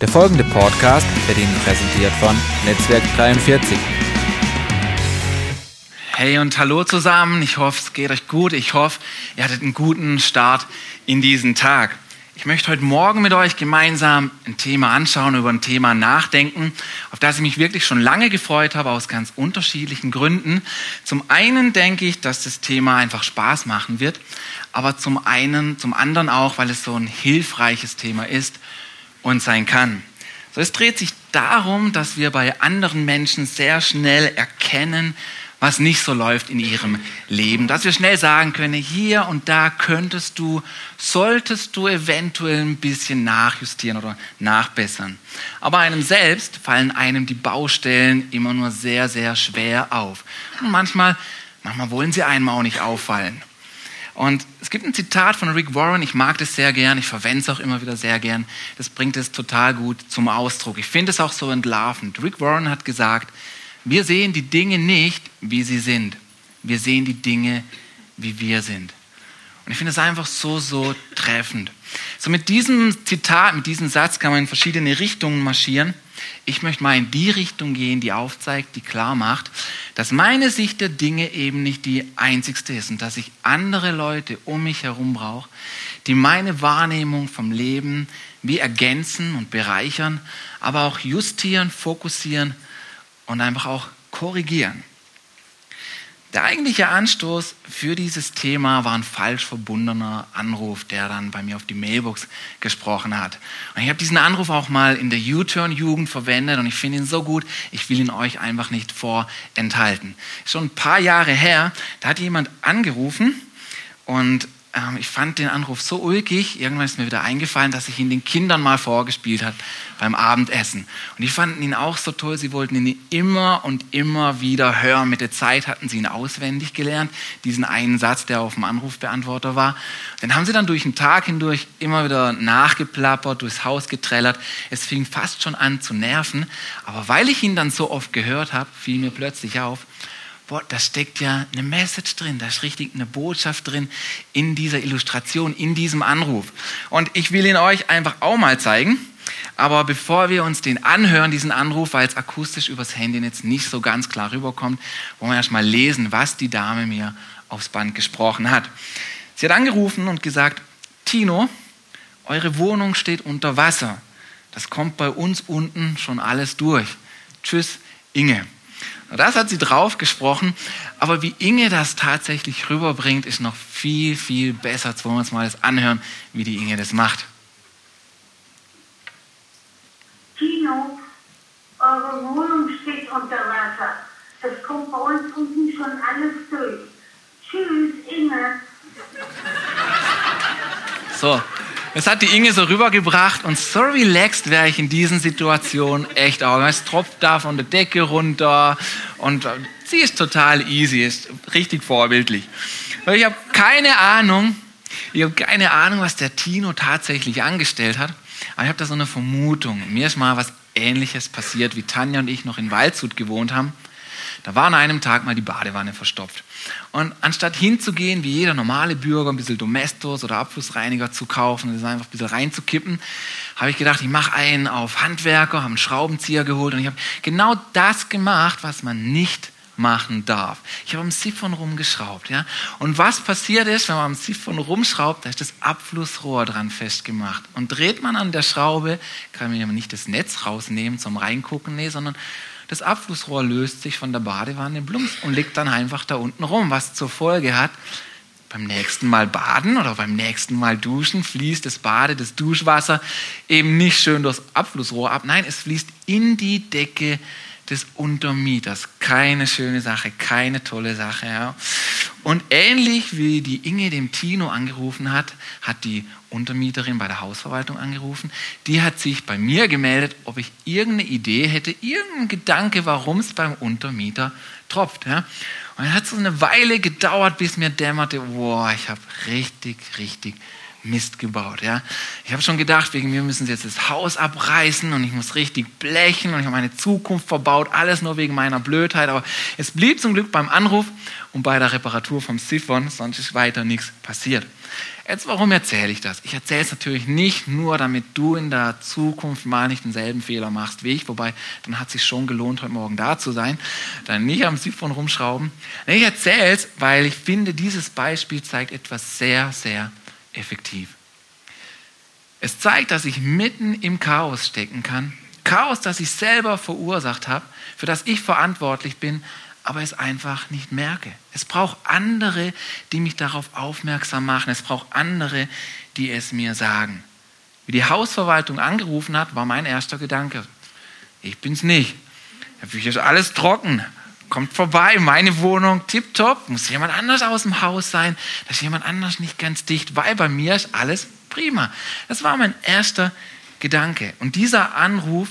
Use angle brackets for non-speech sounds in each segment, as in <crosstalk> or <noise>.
Der folgende Podcast wird Ihnen präsentiert von Netzwerk 43. Hey und hallo zusammen. Ich hoffe, es geht euch gut. Ich hoffe, ihr hattet einen guten Start in diesen Tag. Ich möchte heute Morgen mit euch gemeinsam ein Thema anschauen, über ein Thema nachdenken, auf das ich mich wirklich schon lange gefreut habe, aus ganz unterschiedlichen Gründen. Zum einen denke ich, dass das Thema einfach Spaß machen wird, aber zum einen, zum anderen auch, weil es so ein hilfreiches Thema ist und sein kann. So, es dreht sich darum, dass wir bei anderen Menschen sehr schnell erkennen, was nicht so läuft in ihrem Leben. Dass wir schnell sagen können, hier und da könntest du, solltest du eventuell ein bisschen nachjustieren oder nachbessern. Aber einem selbst fallen einem die Baustellen immer nur sehr, sehr schwer auf. Und manchmal, manchmal wollen sie einem auch nicht auffallen. Und es gibt ein Zitat von Rick Warren, ich mag das sehr gern, ich verwende es auch immer wieder sehr gern. Das bringt es total gut zum Ausdruck. Ich finde es auch so entlarvend. Rick Warren hat gesagt, wir sehen die Dinge nicht, wie sie sind. Wir sehen die Dinge, wie wir sind. Und ich finde es einfach so, so treffend. So mit diesem Zitat, mit diesem Satz kann man in verschiedene Richtungen marschieren. Ich möchte mal in die Richtung gehen, die aufzeigt, die klar macht, dass meine Sicht der Dinge eben nicht die einzigste ist und dass ich andere Leute um mich herum brauche, die meine Wahrnehmung vom Leben wie ergänzen und bereichern, aber auch justieren, fokussieren und einfach auch korrigieren. Der eigentliche Anstoß für dieses Thema war ein falsch verbundener Anruf, der dann bei mir auf die Mailbox gesprochen hat. Und ich habe diesen Anruf auch mal in der U-Turn-Jugend verwendet und ich finde ihn so gut, ich will ihn euch einfach nicht vorenthalten. Schon ein paar Jahre her, da hat jemand angerufen und ähm, ich fand den Anruf so ulkig, irgendwann ist mir wieder eingefallen, dass ich ihn den Kindern mal vorgespielt habe beim Abendessen. Und die fanden ihn auch so toll, sie wollten ihn immer und immer wieder hören. Mit der Zeit hatten sie ihn auswendig gelernt, diesen einen Satz, der auf dem Anrufbeantworter war. Den haben sie dann durch den Tag hindurch immer wieder nachgeplappert, durchs Haus getrellert. Es fing fast schon an zu nerven. Aber weil ich ihn dann so oft gehört habe, fiel mir plötzlich auf, boah, da steckt ja eine Message drin, da ist richtig eine Botschaft drin in dieser Illustration, in diesem Anruf. Und ich will ihn euch einfach auch mal zeigen. Aber bevor wir uns den anhören, diesen Anruf, weil es akustisch übers Handy jetzt nicht so ganz klar rüberkommt, wollen wir erstmal lesen, was die Dame mir aufs Band gesprochen hat. Sie hat angerufen und gesagt, Tino, eure Wohnung steht unter Wasser. Das kommt bei uns unten schon alles durch. Tschüss, Inge. Das hat sie drauf gesprochen, aber wie Inge das tatsächlich rüberbringt, ist noch viel, viel besser. Jetzt wollen wir uns mal das anhören, wie die Inge das macht. Tino, eure Wohnung steht unter Wasser. Das kommt bei uns unten schon alles durch. Tschüss, Inge. So, es hat die Inge so rübergebracht und so relaxed wäre ich in diesen Situationen echt auch. Es tropft da von der Decke runter und sie ist total easy, ist richtig vorbildlich. Ich habe keine Ahnung, ich habe keine Ahnung, was der Tino tatsächlich angestellt hat, aber ich habe da so eine Vermutung. Mir ist mal was Ähnliches passiert, wie Tanja und ich noch in Waldshut gewohnt haben. Da war an einem Tag mal die Badewanne verstopft. Und anstatt hinzugehen, wie jeder normale Bürger, ein bisschen Domestos oder Abflussreiniger zu kaufen und das einfach ein bisschen reinzukippen, habe ich gedacht, ich mache einen auf Handwerker, habe einen Schraubenzieher geholt und ich habe genau das gemacht, was man nicht machen darf. Ich habe am Siphon rumgeschraubt. Ja? Und was passiert ist, wenn man am Siphon rumschraubt, da ist das Abflussrohr dran festgemacht. Und dreht man an der Schraube, kann man nicht das Netz rausnehmen zum Reingucken, nee, sondern das Abflussrohr löst sich von der Badewanne blums und liegt dann einfach da unten rum, was zur Folge hat, beim nächsten Mal baden oder beim nächsten Mal duschen fließt das Bade, das Duschwasser eben nicht schön durchs Abflussrohr ab. Nein, es fließt in die Decke des Untermieters. Keine schöne Sache, keine tolle Sache. Ja. Und ähnlich wie die Inge dem Tino angerufen hat, hat die Untermieterin bei der Hausverwaltung angerufen. Die hat sich bei mir gemeldet, ob ich irgendeine Idee hätte, irgendeinen Gedanke, warum es beim Untermieter tropft. Ja. Und dann hat so eine Weile gedauert, bis mir dämmerte, boah, ich habe richtig, richtig Mist gebaut. Ja? Ich habe schon gedacht, wegen mir müssen sie jetzt das Haus abreißen und ich muss richtig blechen und ich habe meine Zukunft verbaut, alles nur wegen meiner Blödheit. Aber es blieb zum Glück beim Anruf und bei der Reparatur vom Siphon, sonst ist weiter nichts passiert. Jetzt, warum erzähle ich das? Ich erzähle es natürlich nicht nur, damit du in der Zukunft mal nicht denselben Fehler machst wie ich, wobei dann hat es sich schon gelohnt, heute Morgen da zu sein, dann nicht am Siphon rumschrauben. Ich erzähle es, weil ich finde, dieses Beispiel zeigt etwas sehr, sehr effektiv. Es zeigt, dass ich mitten im Chaos stecken kann. Chaos, das ich selber verursacht habe, für das ich verantwortlich bin, aber es einfach nicht merke. Es braucht andere, die mich darauf aufmerksam machen. Es braucht andere, die es mir sagen. Wie die Hausverwaltung angerufen hat, war mein erster Gedanke. Ich bin's nicht. Hier ist alles trocken. Kommt vorbei, meine Wohnung tipptopp. Muss jemand anders aus dem Haus sein. Da ist jemand anders nicht ganz dicht, weil bei mir ist alles prima. Das war mein erster Gedanke. Und dieser Anruf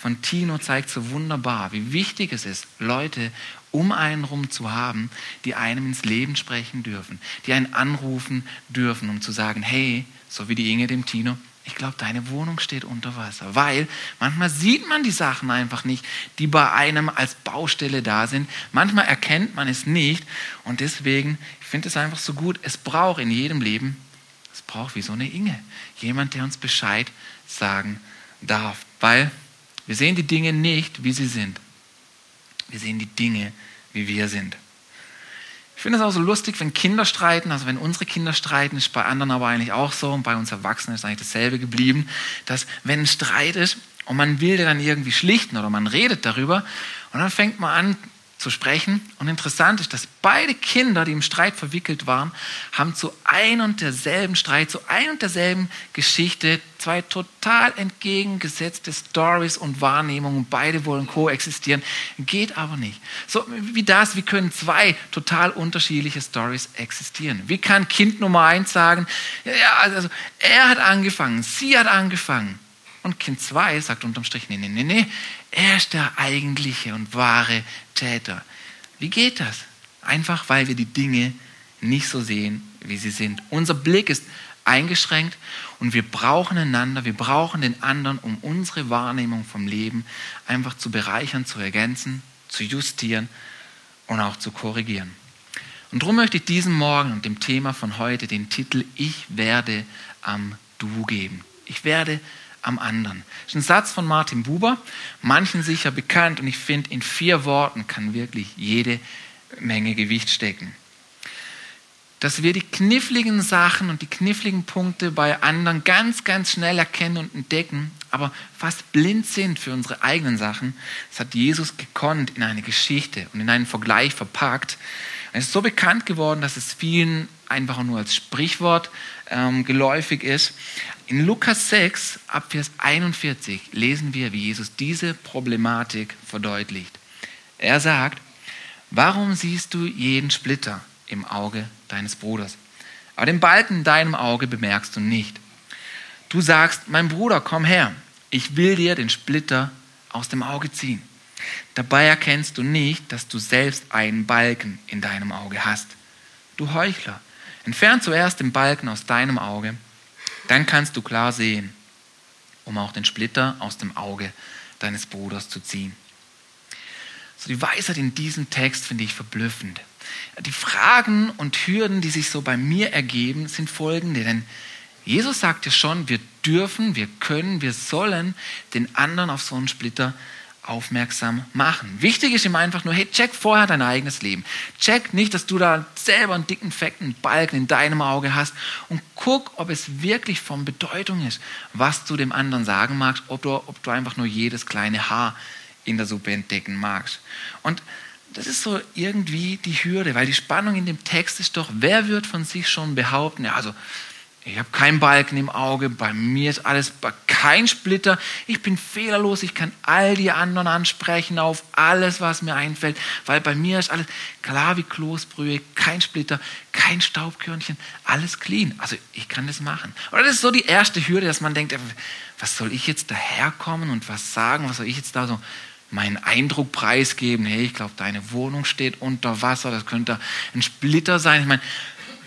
von Tino zeigt so wunderbar, wie wichtig es ist, Leute um einen rum zu haben, die einem ins Leben sprechen dürfen, die einen anrufen dürfen, um zu sagen, hey, so wie die Inge dem Tino, ich glaube, deine Wohnung steht unter Wasser. Weil manchmal sieht man die Sachen einfach nicht, die bei einem als Baustelle da sind. Manchmal erkennt man es nicht. Und deswegen, ich finde es einfach so gut, es braucht in jedem Leben, es braucht wie so eine Inge. Jemand, der uns Bescheid sagen darf. Weil wir sehen die Dinge nicht, wie sie sind. Wir sehen die Dinge, wie wir sind. Ich finde es auch so lustig, wenn Kinder streiten, also wenn unsere Kinder streiten, ist bei anderen aber eigentlich auch so. Und bei uns Erwachsenen ist eigentlich dasselbe geblieben, dass wenn ein Streit ist und man will dann irgendwie schlichten oder man redet darüber und dann fängt man an zu sprechen. Und interessant ist, dass beide Kinder, die im Streit verwickelt waren, haben zu ein und derselben Streit, zu ein und derselben Geschichte zwei total entgegengesetzte Stories und Wahrnehmungen. Beide wollen koexistieren, geht aber nicht. So wie das, wie können zwei total unterschiedliche Stories existieren? Wie kann Kind Nummer eins sagen, ja, also er hat angefangen, sie hat angefangen. Und Kind 2 sagt unterm Strich, nee, nee, nee, nee, er ist der eigentliche und wahre Täter. Wie geht das? Einfach, weil wir die Dinge nicht so sehen, wie sie sind. Unser Blick ist eingeschränkt und wir brauchen einander, wir brauchen den anderen, um unsere Wahrnehmung vom Leben einfach zu bereichern, zu ergänzen, zu justieren und auch zu korrigieren. Und darum möchte ich diesem Morgen und dem Thema von heute den Titel Ich werde am Du geben. Ich werde am anderen. Das ist ein Satz von Martin Buber, manchen sicher bekannt und ich finde, in vier Worten kann wirklich jede Menge Gewicht stecken. Dass wir die kniffligen Sachen und die kniffligen Punkte bei anderen ganz, ganz schnell erkennen und entdecken, aber fast blind sind für unsere eigenen Sachen, das hat Jesus gekonnt in eine Geschichte und in einen Vergleich verpackt. Es ist so bekannt geworden, dass es vielen einfach nur als Sprichwort ähm, geläufig ist. In Lukas 6, ab Vers 41, lesen wir, wie Jesus diese Problematik verdeutlicht. Er sagt, warum siehst du jeden Splitter im Auge deines Bruders, aber den Balken in deinem Auge bemerkst du nicht? Du sagst, mein Bruder, komm her, ich will dir den Splitter aus dem Auge ziehen. Dabei erkennst du nicht, dass du selbst einen Balken in deinem Auge hast. Du Heuchler, entfern zuerst den Balken aus deinem Auge, dann kannst du klar sehen, um auch den Splitter aus dem Auge deines Bruders zu ziehen. So die Weisheit in diesem Text finde ich verblüffend. Die Fragen und Hürden, die sich so bei mir ergeben, sind folgende. Denn Jesus sagt ja schon, wir dürfen, wir können, wir sollen den anderen auf so einen Splitter aufmerksam machen. Wichtig ist ihm einfach nur, hey, check vorher dein eigenes Leben. Check nicht, dass du da selber einen dicken, fetten Balken in deinem Auge hast und guck, ob es wirklich von Bedeutung ist, was du dem anderen sagen magst, ob du, ob du einfach nur jedes kleine Haar in der Suppe entdecken magst. Und das ist so irgendwie die Hürde, weil die Spannung in dem Text ist doch, wer wird von sich schon behaupten, ja, also ich habe keinen Balken im Auge, bei mir ist alles kein Splitter, ich bin fehlerlos, ich kann all die anderen ansprechen auf alles, was mir einfällt, weil bei mir ist alles klar wie Kloßbrühe, kein Splitter, kein Staubkörnchen, alles clean. Also ich kann das machen. Oder das ist so die erste Hürde, dass man denkt, was soll ich jetzt daherkommen und was sagen, was soll ich jetzt da so meinen Eindruck preisgeben, hey, ich glaube, deine Wohnung steht unter Wasser, das könnte ein Splitter sein. Ich meine,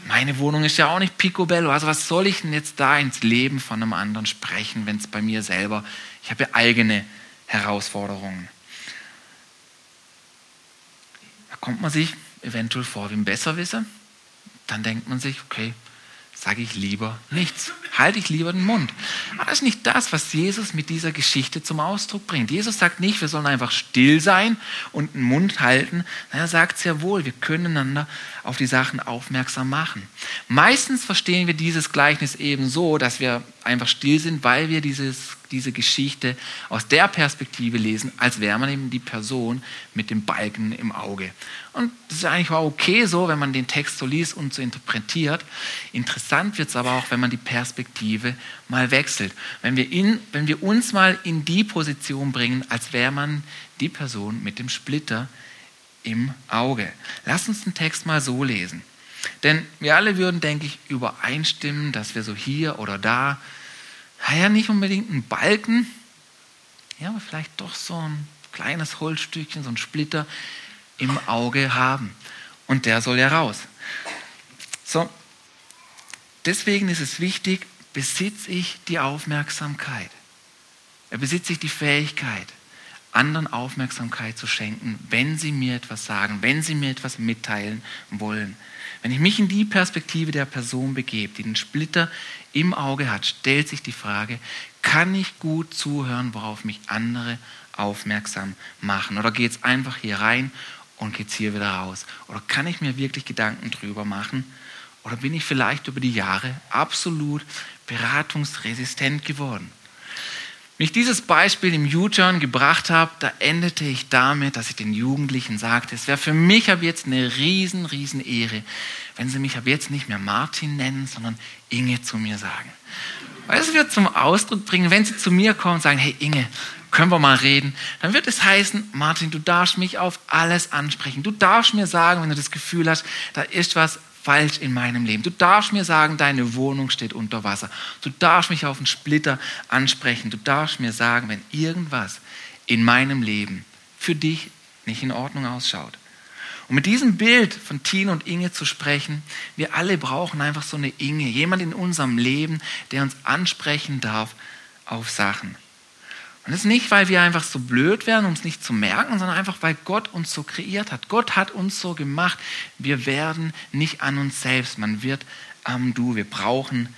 Meine Wohnung ist ja auch nicht picobello. Also was soll ich denn jetzt da ins Leben von einem anderen sprechen, wenn es bei mir selber, ich habe ja eigene Herausforderungen. Da kommt man sich eventuell vor wie ein Besserwisser. Dann denkt man sich, okay, sage ich lieber nichts. Halte ich lieber den Mund. Aber das ist nicht das, was Jesus mit dieser Geschichte zum Ausdruck bringt. Jesus sagt nicht, wir sollen einfach still sein und den Mund halten. Er sagt sehr wohl, wir können einander auf die Sachen aufmerksam machen. Meistens verstehen wir dieses Gleichnis eben so, dass wir einfach still sind, weil wir dieses, diese Geschichte aus der Perspektive lesen, als wäre man eben die Person mit dem Balken im Auge. Und das ist eigentlich auch okay so, wenn man den Text so liest und so interpretiert. Interessant wird es aber auch, wenn man die Perspektive mal wechselt. Wenn wir, in, wenn wir uns mal in die Position bringen, als wäre man die Person mit dem Splitter im Auge. Lass uns den Text mal so lesen. Denn wir alle würden, denke ich, übereinstimmen, dass wir so hier oder da, ja nicht unbedingt einen Balken, ja, aber vielleicht doch so ein kleines Holzstückchen, so ein Splitter im Auge haben. Und der soll ja raus. So, deswegen ist es wichtig, besitze ich die Aufmerksamkeit. Besitze ich die Fähigkeit, anderen Aufmerksamkeit zu schenken, wenn sie mir etwas sagen, wenn sie mir etwas mitteilen wollen. Wenn ich mich in die Perspektive der Person begebe, die den Splitter im Auge hat, stellt sich die Frage, kann ich gut zuhören, worauf mich andere aufmerksam machen? Oder geht es einfach hier rein und geht es hier wieder raus? Oder kann ich mir wirklich Gedanken drüber machen? Oder bin ich vielleicht über die Jahre absolut beratungsresistent geworden? Wenn ich dieses Beispiel im U-Turn gebracht habe, da endete ich damit, dass ich den Jugendlichen sagte, es wäre für mich ab jetzt eine riesen, riesen Ehre, wenn sie mich ab jetzt nicht mehr Martin nennen, sondern Inge zu mir sagen. Weil es wird zum Ausdruck bringen, wenn sie zu mir kommen und sagen, hey Inge, können wir mal reden, dann wird es heißen, Martin, du darfst mich auf alles ansprechen. Du darfst mir sagen, wenn du das Gefühl hast, da ist was falsch in meinem Leben. Du darfst mir sagen, deine Wohnung steht unter Wasser. Du darfst mich auf einen Splitter ansprechen. Du darfst mir sagen, wenn irgendwas in meinem Leben für dich nicht in Ordnung ausschaut. Und mit diesem Bild von Tine und Inge zu sprechen, wir alle brauchen einfach so eine Inge, jemand in unserem Leben, der uns ansprechen darf auf Sachen. Und das ist nicht, weil wir einfach so blöd wären, um es nicht zu merken, sondern einfach, weil Gott uns so kreiert hat. Gott hat uns so gemacht. Wir werden nicht an uns selbst, man wird am Du. Wir brauchen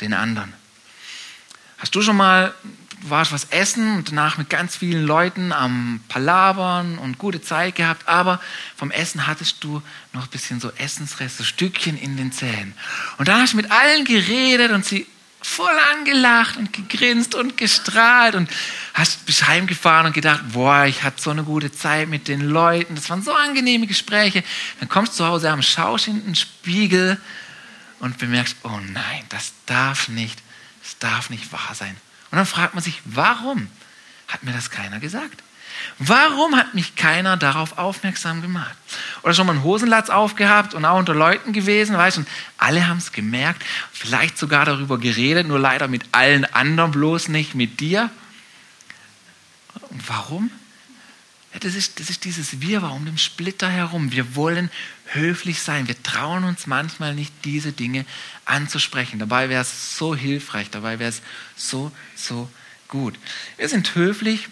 den anderen. Hast du schon mal, warst was essen und danach mit ganz vielen Leuten am Palabern und gute Zeit gehabt, aber vom Essen hattest du noch ein bisschen so Essensreste, Stückchen in den Zähnen. Und dann hast du mit allen geredet und sie voll angelacht und gegrinst und gestrahlt und hast, bist heimgefahren und gedacht, boah, ich hatte so eine gute Zeit mit den Leuten, das waren so angenehme Gespräche. Dann kommst du zu Hause am schaust in den Spiegel und bemerkst, oh nein, das darf nicht, das darf nicht wahr sein. Und dann fragt man sich, warum hat mir das keiner gesagt? Warum hat mich keiner darauf aufmerksam gemacht? Oder schon mal einen Hosenlatz aufgehabt und auch unter Leuten gewesen, weißt du, alle haben es gemerkt, vielleicht sogar darüber geredet, nur leider mit allen anderen, bloß nicht mit dir. Warum? Ja, das, ist, das ist dieses Wirrwarr um den Splitter herum. Wir wollen höflich sein. Wir trauen uns manchmal nicht, diese Dinge anzusprechen. Dabei wäre es so hilfreich, dabei wäre es so, so gut. Wir sind höflich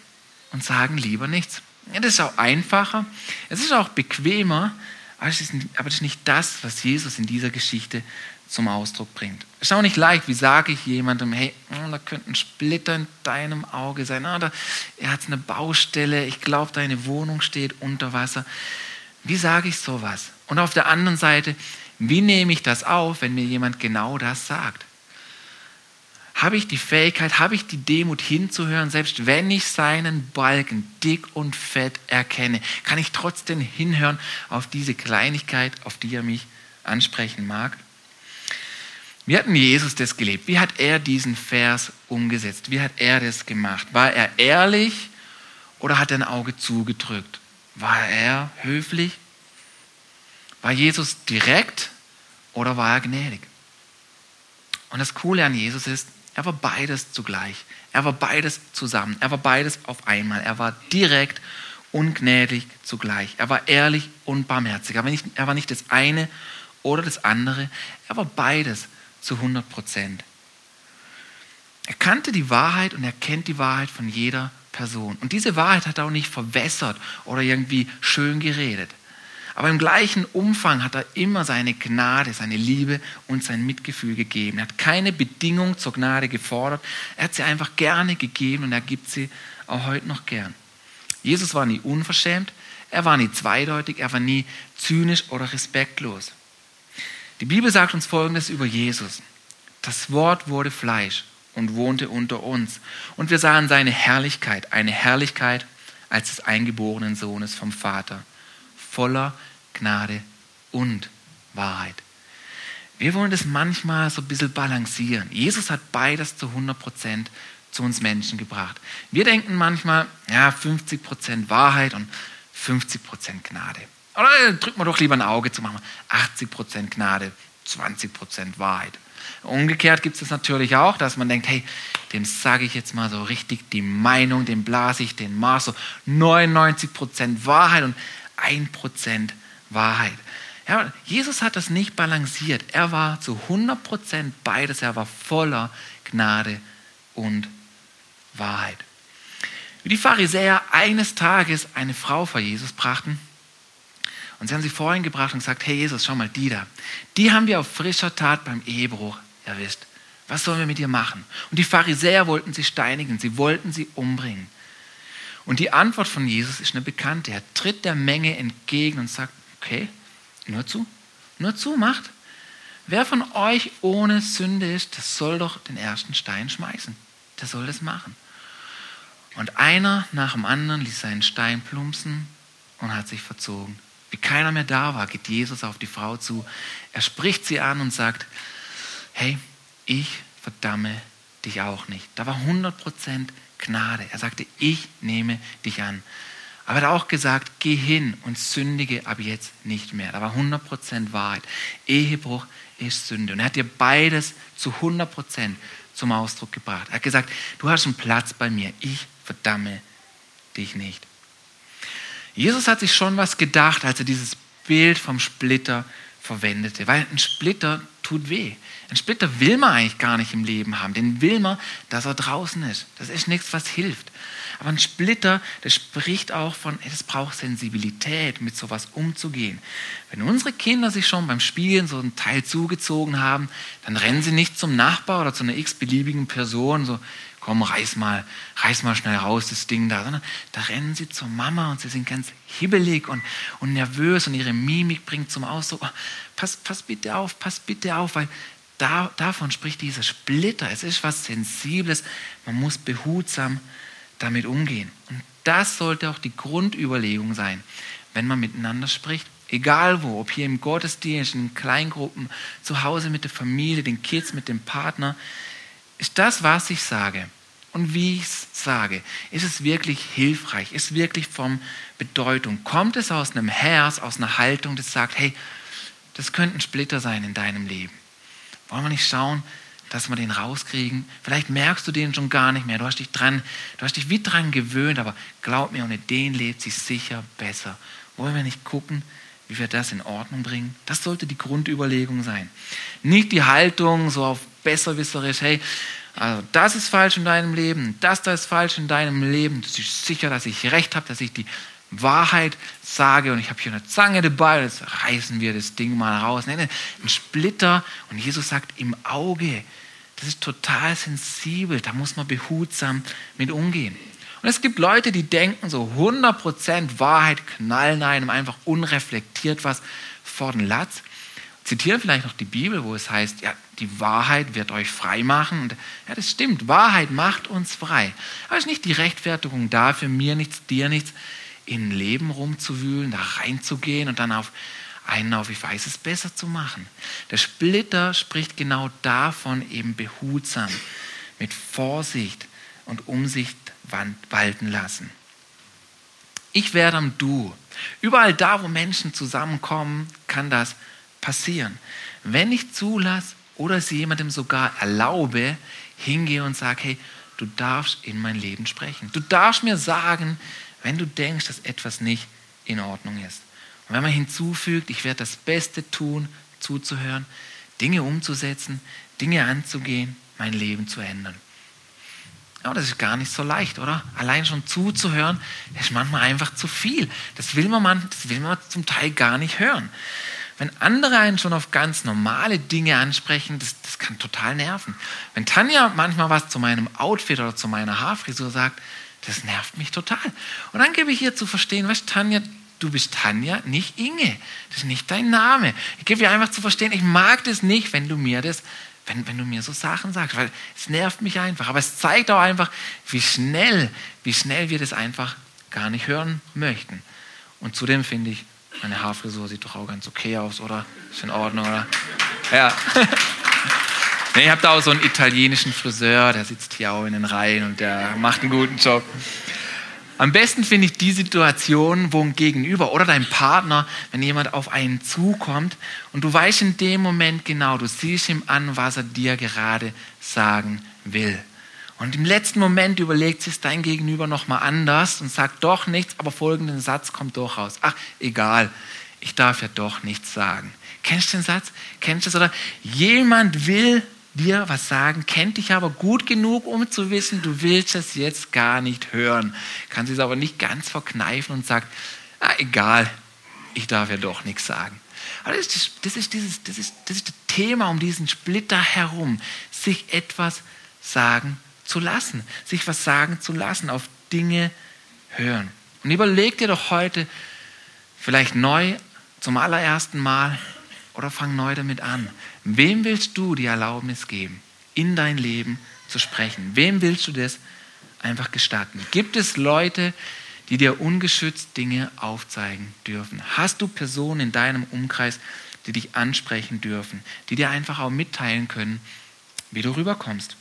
und sagen lieber nichts. Ja, das ist auch einfacher, es ist auch bequemer, aber es, ist, aber das ist nicht das, was Jesus in dieser Geschichte zum Ausdruck bringt. Es ist auch nicht leicht, wie sage ich jemandem, hey, hm, da könnte ein Splitter in deinem Auge sein, oder er hat eine Baustelle, ich glaube, deine Wohnung steht unter Wasser. Wie sage ich sowas? Und auf der anderen Seite, wie nehme ich das auf, wenn mir jemand genau das sagt? Habe ich die Fähigkeit, habe ich die Demut hinzuhören, selbst wenn ich seinen Balken dick und fett erkenne, kann ich trotzdem hinhören auf diese Kleinigkeit, auf die er mich ansprechen mag. Wie hat denn Jesus das gelebt? Wie hat er diesen Vers umgesetzt? Wie hat er das gemacht? War er ehrlich oder hat er ein Auge zugedrückt? War er höflich? War Jesus direkt oder war er gnädig? Und das Coole an Jesus ist, er war beides zugleich. Er war beides zusammen. Er war beides auf einmal. Er war direkt und gnädig zugleich. Er war ehrlich und barmherzig. Er war nicht, er war nicht das eine oder das andere. Er war beides zu 100 Prozent. Er kannte die Wahrheit und er kennt die Wahrheit von jeder Person. Und diese Wahrheit hat er auch nicht verwässert oder irgendwie schön geredet. Aber im gleichen Umfang hat er immer seine Gnade, seine Liebe und sein Mitgefühl gegeben. Er hat keine Bedingung zur Gnade gefordert. Er hat sie einfach gerne gegeben und er gibt sie auch heute noch gern. Jesus war nie unverschämt, er war nie zweideutig, er war nie zynisch oder respektlos. Die Bibel sagt uns Folgendes über Jesus. Das Wort wurde Fleisch und wohnte unter uns. Und wir sahen seine Herrlichkeit, eine Herrlichkeit als des eingeborenen Sohnes vom Vater, voller Gnade und Wahrheit. Wir wollen das manchmal so ein bisschen balancieren. Jesus hat beides zu 100 Prozent zu uns Menschen gebracht. Wir denken manchmal, ja, 50 Prozent Wahrheit und 50 Prozent Gnade. Oder drücken wir doch lieber ein Auge zu machen. 80 Prozent Gnade, 20 Prozent Wahrheit. Umgekehrt gibt es natürlich auch, dass man denkt, hey, dem sage ich jetzt mal so richtig die Meinung, dem blase ich den Maß, so 99% Wahrheit und 1% Wahrheit. Ja, Jesus hat das nicht balanciert. Er war zu 100% beides. Er war voller Gnade und Wahrheit. Wie die Pharisäer eines Tages eine Frau vor Jesus brachten, und sie haben sie vorhin gebracht und gesagt, hey Jesus, schau mal, die da, die haben wir auf frischer Tat beim Ehebruch erwischt. Was sollen wir mit ihr machen? Und die Pharisäer wollten sie steinigen, sie wollten sie umbringen. Und die Antwort von Jesus ist eine bekannte. Er tritt der Menge entgegen und sagt, okay, nur zu, nur zu, macht. Wer von euch ohne Sünde ist, das soll doch den ersten Stein schmeißen. Der soll das machen. Und einer nach dem anderen ließ seinen Stein plumpsen und hat sich verzogen. Wie keiner mehr da war, geht Jesus auf die Frau zu. Er spricht sie an und sagt, hey, ich verdamme dich auch nicht. Da war 100% Gnade. Er sagte, ich nehme dich an. Aber er hat auch gesagt, geh hin und sündige ab jetzt nicht mehr. Da war 100% Wahrheit. Ehebruch ist Sünde. Und er hat dir beides zu 100% zum Ausdruck gebracht. Er hat gesagt, du hast einen Platz bei mir. Ich verdamme dich nicht. Jesus hat sich schon was gedacht, als er dieses Bild vom Splitter verwendete, weil ein Splitter tut weh. Ein Splitter will man eigentlich gar nicht im Leben haben. Den will man, dass er draußen ist. Das ist nichts, was hilft. Aber ein Splitter, das spricht auch von, es braucht Sensibilität, mit sowas umzugehen. Wenn unsere Kinder sich schon beim Spielen so einen Teil zugezogen haben, dann rennen sie nicht zum Nachbar oder zu einer x-beliebigen Person, so, komm, reiß mal, reiß mal schnell raus, das Ding da, sondern da rennen sie zur Mama und sie sind ganz hibbelig und, und nervös und ihre Mimik bringt zum Ausdruck, oh, pass, pass bitte auf, pass bitte auf, weil da, davon spricht dieser Splitter. Es ist was Sensibles, man muss behutsam damit umgehen. Und das sollte auch die Grundüberlegung sein, wenn man miteinander spricht. Egal wo, ob hier im Gottesdienst, in Kleingruppen, zu Hause mit der Familie, den Kids, mit dem Partner, ist das, was ich sage und wie ich es sage, ist es wirklich hilfreich, ist wirklich von Bedeutung. Kommt es aus einem Herz, aus einer Haltung, das sagt, hey, das könnte ein Splitter sein in deinem Leben. Wollen wir nicht schauen, dass wir den rauskriegen? Vielleicht merkst du den schon gar nicht mehr. Du hast dich dran, du hast dich wie dran gewöhnt, aber glaub mir, ohne den lebt sich sicher besser. Wollen wir nicht gucken, wie wir das in Ordnung bringen? Das sollte die Grundüberlegung sein. Nicht die Haltung so auf besserwisserisch, hey, also das ist falsch in deinem Leben, das da ist falsch in deinem Leben. Du bist sicher, dass ich recht habe, dass ich die Wahrheit sage und ich habe hier eine Zange dabei, jetzt reißen wir das Ding mal raus. Nein, ein Splitter und Jesus sagt im Auge. Das ist total sensibel, da muss man behutsam mit umgehen. Und es gibt Leute, die denken so 100% Wahrheit, knallen einem einfach unreflektiert was vor den Latz. Zitieren vielleicht noch die Bibel, wo es heißt, ja, die Wahrheit wird euch frei machen. Und ja, das stimmt, Wahrheit macht uns frei. Aber es ist nicht die Rechtfertigung dafür, mir nichts, dir nichts, in Leben rumzuwühlen, da reinzugehen und dann auf einen auf, ich weiß es besser zu machen. Der Splitter spricht genau davon, eben behutsam, mit Vorsicht und Umsicht walten lassen. Ich werde am Du. Überall da, wo Menschen zusammenkommen, kann das passieren. Wenn ich zulasse oder sie jemandem sogar erlaube, hingehe und sage, hey, du darfst in mein Leben sprechen. Du darfst mir sagen, wenn du denkst, dass etwas nicht in Ordnung ist. Und wenn man hinzufügt, ich werde das Beste tun zuzuhören, Dinge umzusetzen, Dinge anzugehen, mein Leben zu ändern. Ja, das ist gar nicht so leicht, oder? Allein schon zuzuhören, ist manchmal einfach zu viel. Das will man, das will man zum Teil gar nicht hören. Wenn andere einen schon auf ganz normale Dinge ansprechen, das, das kann total nerven. Wenn Tanja manchmal was zu meinem Outfit oder zu meiner Haarfrisur sagt, das nervt mich total. Und dann gebe ich ihr zu verstehen, weißt Tanja, du bist Tanja, nicht Inge. Das ist nicht dein Name. Ich gebe ihr einfach zu verstehen, ich mag das nicht, wenn du mir das wenn, wenn du mir so Sachen sagst, weil es nervt mich einfach. Aber es zeigt auch einfach, wie schnell, wie schnell wir das einfach gar nicht hören möchten. Und zudem finde ich, meine Haarfrisur sieht doch auch ganz okay aus, oder? Ist in Ordnung, oder? Ja. <laughs> nee, ich habe da auch so einen italienischen Friseur, der sitzt hier auch in den Reihen und der macht einen guten Job. Am besten finde ich die Situation, wo ein Gegenüber oder dein Partner, wenn jemand auf einen zukommt und du weißt in dem Moment genau, du siehst ihm an, was er dir gerade sagen will. Und im letzten Moment überlegt sich dein Gegenüber nochmal anders und sagt doch nichts, aber folgenden Satz kommt doch raus. Ach, egal, ich darf ja doch nichts sagen. Kennst du den Satz? Kennst du das? Oder jemand will dir was sagen, kennt dich aber gut genug, um zu wissen, du willst es jetzt gar nicht hören. Kann sie es aber nicht ganz verkneifen und sagt, ah, egal, ich darf ja doch nichts sagen. Aber das ist, das, ist dieses, das, ist, das ist das Thema um diesen Splitter herum, sich etwas sagen zu lassen, sich was sagen zu lassen, auf Dinge hören. Und überleg dir doch heute vielleicht neu zum allerersten Mal, oder fang neu damit an. Wem willst du die Erlaubnis geben, in dein Leben zu sprechen? Wem willst du das einfach gestatten? Gibt es Leute, die dir ungeschützt Dinge aufzeigen dürfen? Hast du Personen in deinem Umkreis, die dich ansprechen dürfen, die dir einfach auch mitteilen können, wie du rüberkommst?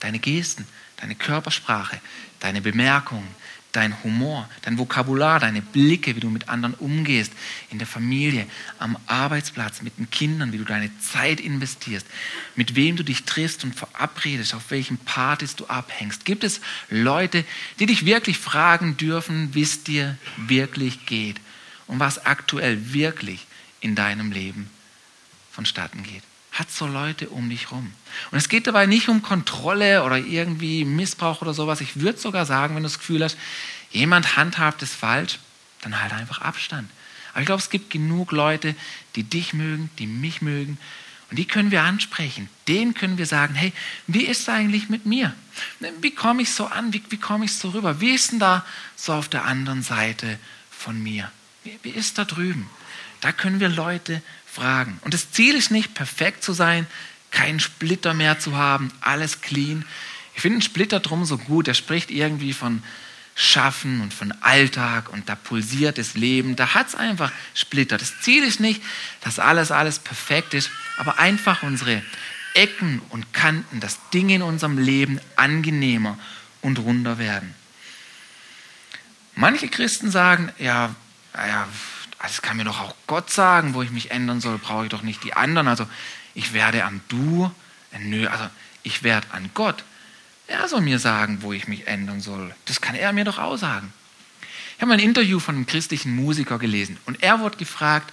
Deine Gesten, deine Körpersprache, deine Bemerkungen, dein Humor, dein Vokabular, deine Blicke, wie du mit anderen umgehst, in der Familie, am Arbeitsplatz, mit den Kindern, wie du deine Zeit investierst, mit wem du dich triffst und verabredest, auf welchen Partys du abhängst. Gibt es Leute, die dich wirklich fragen dürfen, wie es dir wirklich geht und was aktuell wirklich in deinem Leben vonstatten geht? Hat so Leute um dich rum. Und es geht dabei nicht um Kontrolle oder irgendwie Missbrauch oder sowas. Ich würde sogar sagen, wenn du das Gefühl hast, jemand handhabt es falsch, dann halt einfach Abstand. Aber ich glaube, es gibt genug Leute, die dich mögen, die mich mögen. Und die können wir ansprechen. Denen können wir sagen, hey, wie ist es eigentlich mit mir? Wie komme ich so an? Wie, wie komme ich so rüber? Wie ist denn da so auf der anderen Seite von mir? Wie, wie ist da drüben? Da können wir Leute fragen. Und das Ziel ist nicht, perfekt zu sein, keinen Splitter mehr zu haben, alles clean. Ich finde einen Splitter drum so gut, der spricht irgendwie von Schaffen und von Alltag und da pulsiert das Leben, da hat es einfach Splitter. Das Ziel ist nicht, dass alles, alles perfekt ist, aber einfach unsere Ecken und Kanten, dass Dinge in unserem Leben angenehmer und runder werden. Manche Christen sagen, ja, ja, das kann mir doch auch Gott sagen, wo ich mich ändern soll, brauche ich doch nicht die anderen. Also ich werde am Du, äh, nö, also ich werde an Gott. Er soll mir sagen, wo ich mich ändern soll. Das kann er mir doch auch sagen. Ich habe ein Interview von einem christlichen Musiker gelesen und er wurde gefragt,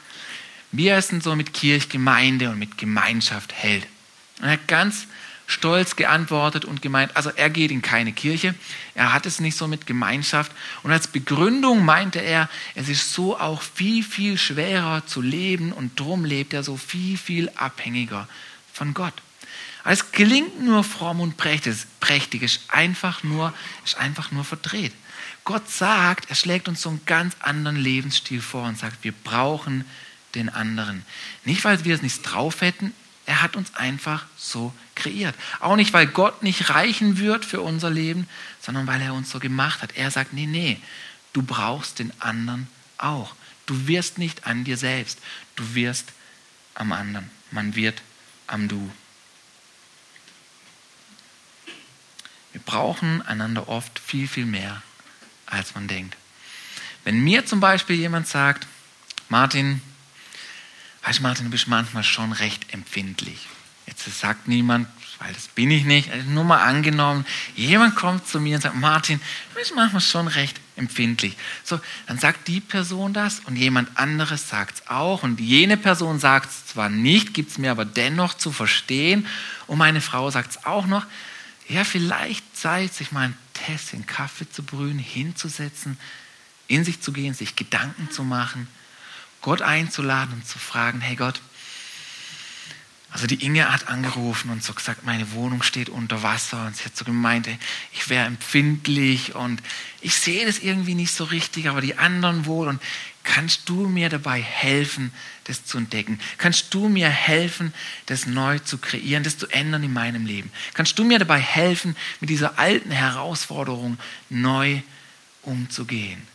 wie er es denn so mit Kirchgemeinde und mit Gemeinschaft hält. Und er hat ganz stolz geantwortet und gemeint, also er geht in keine Kirche, er hat es nicht so mit Gemeinschaft. Und als Begründung meinte er, es ist so auch viel, viel schwerer zu leben und drum lebt er so viel, viel abhängiger von Gott. Es klingt nur fromm und prächtig, ist einfach nur, ist einfach nur verdreht. Gott sagt, er schlägt uns so einen ganz anderen Lebensstil vor und sagt, wir brauchen den anderen. Nicht, weil wir es nicht drauf hätten, er hat uns einfach so kreiert. Auch nicht, weil Gott nicht reichen wird für unser Leben, sondern weil er uns so gemacht hat. Er sagt, nee, nee, du brauchst den anderen auch. Du wirst nicht an dir selbst, du wirst am anderen. Man wird am Du. Wir brauchen einander oft viel, viel mehr, als man denkt. Wenn mir zum Beispiel jemand sagt, Martin, Weißt du, Martin, du bist manchmal schon recht empfindlich. Jetzt sagt niemand, weil das bin ich nicht, also nur mal angenommen, jemand kommt zu mir und sagt, Martin, du bist manchmal schon recht empfindlich. So, dann sagt die Person das und jemand anderes sagt es auch und jene Person sagt es zwar nicht, gibt es mir aber dennoch zu verstehen und meine Frau sagt es auch noch. Ja, vielleicht Zeit, sich mal ein Tässchen Kaffee zu brühen, hinzusetzen, in sich zu gehen, sich Gedanken zu machen, Gott einzuladen und zu fragen, hey Gott, also die Inge hat angerufen und so gesagt, meine Wohnung steht unter Wasser und sie hat so gemeint, ich wäre empfindlich und ich sehe das irgendwie nicht so richtig, aber die anderen wohl und kannst du mir dabei helfen, das zu entdecken? Kannst du mir helfen, das neu zu kreieren, das zu ändern in meinem Leben? Kannst du mir dabei helfen, mit dieser alten Herausforderung neu umzugehen?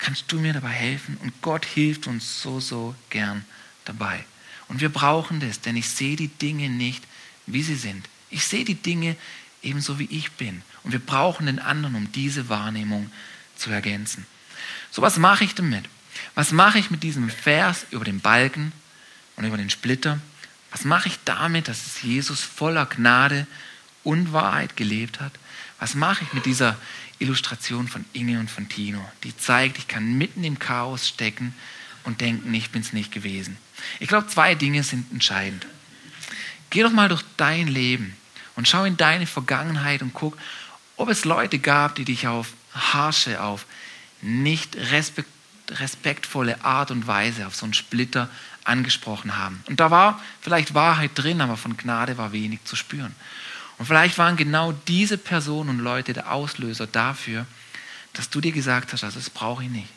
Kannst du mir dabei helfen? Und Gott hilft uns so, so gern dabei. Und wir brauchen das, denn ich sehe die Dinge nicht, wie sie sind. Ich sehe die Dinge ebenso, wie ich bin. Und wir brauchen den anderen, um diese Wahrnehmung zu ergänzen. So, was mache ich damit? Was mache ich mit diesem Vers über den Balken und über den Splitter? Was mache ich damit, dass es Jesus voller Gnade und Wahrheit gelebt hat? Was mache ich mit dieser Illustration von Inge und von Tino, die zeigt, ich kann mitten im Chaos stecken und denken, ich bin es nicht gewesen. Ich glaube, zwei Dinge sind entscheidend. Geh doch mal durch dein Leben und schau in deine Vergangenheit und guck, ob es Leute gab, die dich auf harsche, auf nicht respektvolle Art und Weise, auf so einen Splitter angesprochen haben. Und da war vielleicht Wahrheit drin, aber von Gnade war wenig zu spüren. Und vielleicht waren genau diese Personen und Leute der Auslöser dafür, dass du dir gesagt hast, also das brauche ich nicht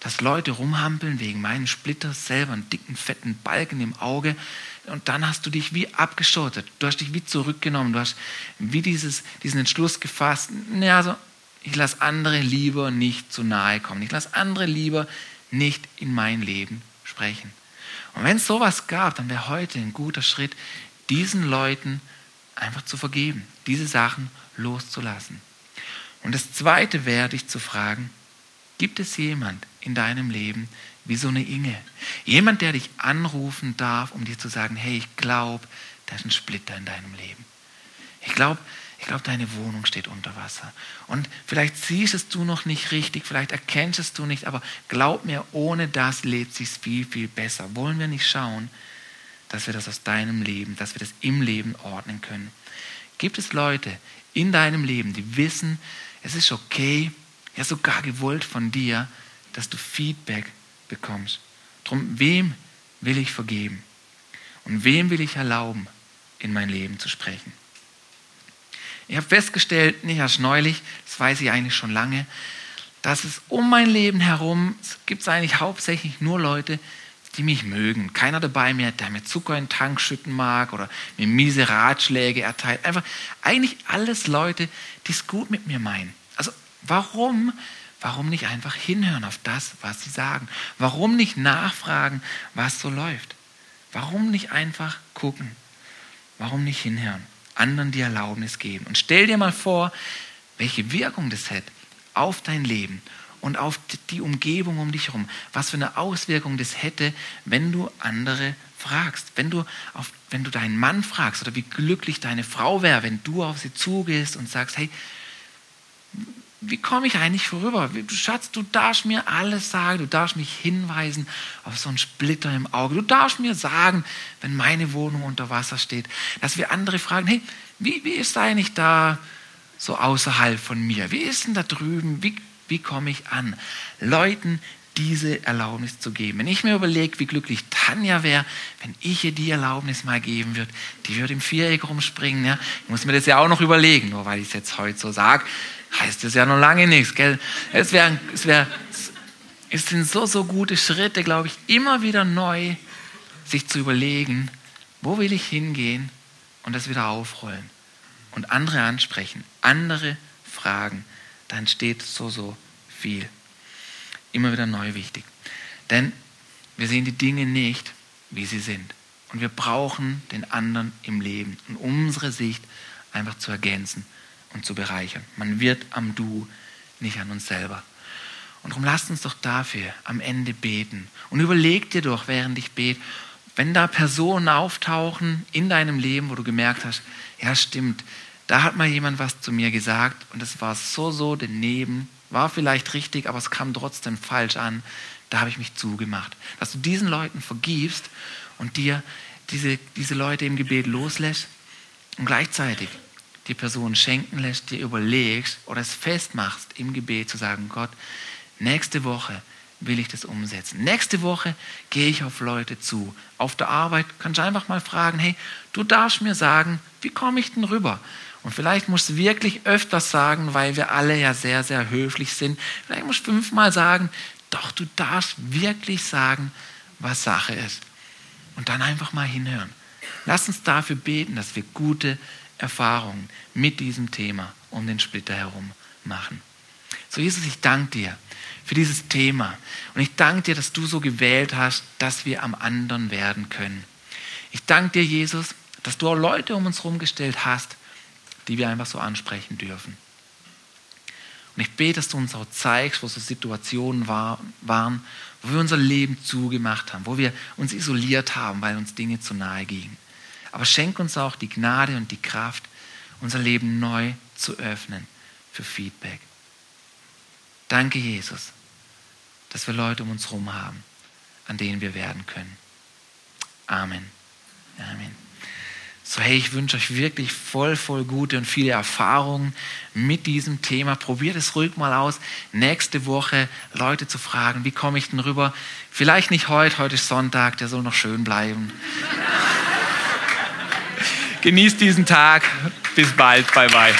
dass Leute rumhampeln wegen meinen Splitters selber, einen dicken, fetten Balken im Auge. Und dann hast du dich wie abgeschottet. Du hast dich wie zurückgenommen. Du hast wie dieses, diesen Entschluss gefasst. Ja, also, ich lasse andere lieber nicht zu nahe kommen. Ich lasse andere lieber nicht in mein Leben sprechen. Und wenn es sowas gab, dann wäre heute ein guter Schritt, diesen Leuten einfach zu vergeben, diese Sachen loszulassen. Und das Zweite wäre, dich zu fragen, gibt es jemand in deinem Leben wie so eine Inge. Jemand, der dich anrufen darf, um dir zu sagen, hey, ich glaube, da ist ein Splitter in deinem Leben. Ich glaube, ich glaube, deine Wohnung steht unter Wasser. Und vielleicht siehst es du noch nicht richtig, vielleicht erkennst es du nicht, aber glaub mir, ohne das lebt sich viel, viel besser. Wollen wir nicht schauen, dass wir das aus deinem Leben, dass wir das im Leben ordnen können? Gibt es Leute in deinem Leben, die wissen, es ist okay, ja sogar gewollt von dir, dass du Feedback bekommst. Drum, wem will ich vergeben? Und wem will ich erlauben, in mein Leben zu sprechen? Ich habe festgestellt, nicht erst neulich, das weiß ich eigentlich schon lange, dass es um mein Leben herum gibt es eigentlich hauptsächlich nur Leute, die mich mögen. Keiner dabei mehr, der mir Zucker in den Tank schütten mag oder mir miese Ratschläge erteilt. Einfach eigentlich alles Leute, die es gut mit mir meinen. Also warum Warum nicht einfach hinhören auf das, was sie sagen? Warum nicht nachfragen, was so läuft? Warum nicht einfach gucken? Warum nicht hinhören? Anderen die Erlaubnis geben. Und stell dir mal vor, welche Wirkung das hat auf dein Leben und auf die Umgebung um dich herum. Was für eine Auswirkung das hätte, wenn du andere fragst. Wenn du, auf, wenn du deinen Mann fragst oder wie glücklich deine Frau wäre, wenn du auf sie zugehst und sagst, hey, wie komme ich eigentlich vorüber? Schatz, du darfst mir alles sagen, du darfst mich hinweisen auf so einen Splitter im Auge. Du darfst mir sagen, wenn meine Wohnung unter Wasser steht, dass wir andere fragen, hey, wie, wie ist eigentlich da so außerhalb von mir? Wie ist denn da drüben? Wie, wie komme ich an? Leuten diese Erlaubnis zu geben. Wenn ich mir überlege, wie glücklich Tanja wäre, wenn ich ihr die Erlaubnis mal geben würde, die würde im Viereck rumspringen. Ja? Ich muss mir das ja auch noch überlegen, nur weil ich es jetzt heute so sage heißt das ja noch lange nichts. Gell? Es, wär, es, wär, es sind so, so gute Schritte, glaube ich, immer wieder neu sich zu überlegen, wo will ich hingehen und das wieder aufrollen und andere ansprechen, andere fragen. Da entsteht so, so viel. Immer wieder neu wichtig. Denn wir sehen die Dinge nicht, wie sie sind. Und wir brauchen den anderen im Leben und unsere Sicht einfach zu ergänzen und zu bereichern. Man wird am Du, nicht an uns selber. Und darum lasst uns doch dafür am Ende beten. Und überleg dir doch, während ich bete, Wenn da Personen auftauchen in deinem Leben, wo du gemerkt hast, ja stimmt, da hat mal jemand was zu mir gesagt und es war so, so daneben, war vielleicht richtig, aber es kam trotzdem falsch an, da habe ich mich zugemacht. Dass du diesen Leuten vergibst und dir diese, diese Leute im Gebet loslässt und gleichzeitig die Person schenken lässt, dir überlegst oder es festmachst im Gebet zu sagen, Gott, nächste Woche will ich das umsetzen. Nächste Woche gehe ich auf Leute zu. Auf der Arbeit kannst du einfach mal fragen, hey, du darfst mir sagen, wie komme ich denn rüber? Und vielleicht musst du wirklich öfters sagen, weil wir alle ja sehr, sehr höflich sind. Vielleicht musst du fünfmal sagen, doch, du darfst wirklich sagen, was Sache ist. Und dann einfach mal hinhören. Lass uns dafür beten, dass wir gute Erfahrungen mit diesem Thema um den Splitter herum machen. So, Jesus, ich danke dir für dieses Thema. Und ich danke dir, dass du so gewählt hast, dass wir am anderen werden können. Ich danke dir, Jesus, dass du auch Leute um uns herum gestellt hast, die wir einfach so ansprechen dürfen. Und ich bete, dass du uns auch zeigst, wo so Situationen war, waren, wo wir unser Leben zugemacht haben, wo wir uns isoliert haben, weil uns Dinge zu nahe gingen. Aber schenk uns auch die Gnade und die Kraft, unser Leben neu zu öffnen für Feedback. Danke, Jesus, dass wir Leute um uns herum haben, an denen wir werden können. Amen. Amen. So, hey, ich wünsche euch wirklich voll, voll gute und viele Erfahrungen mit diesem Thema. Probiert es ruhig mal aus, nächste Woche Leute zu fragen, wie komme ich denn rüber? Vielleicht nicht heute, heute ist Sonntag, der soll noch schön bleiben. Genießt diesen Tag. Bis bald. Bye, bye.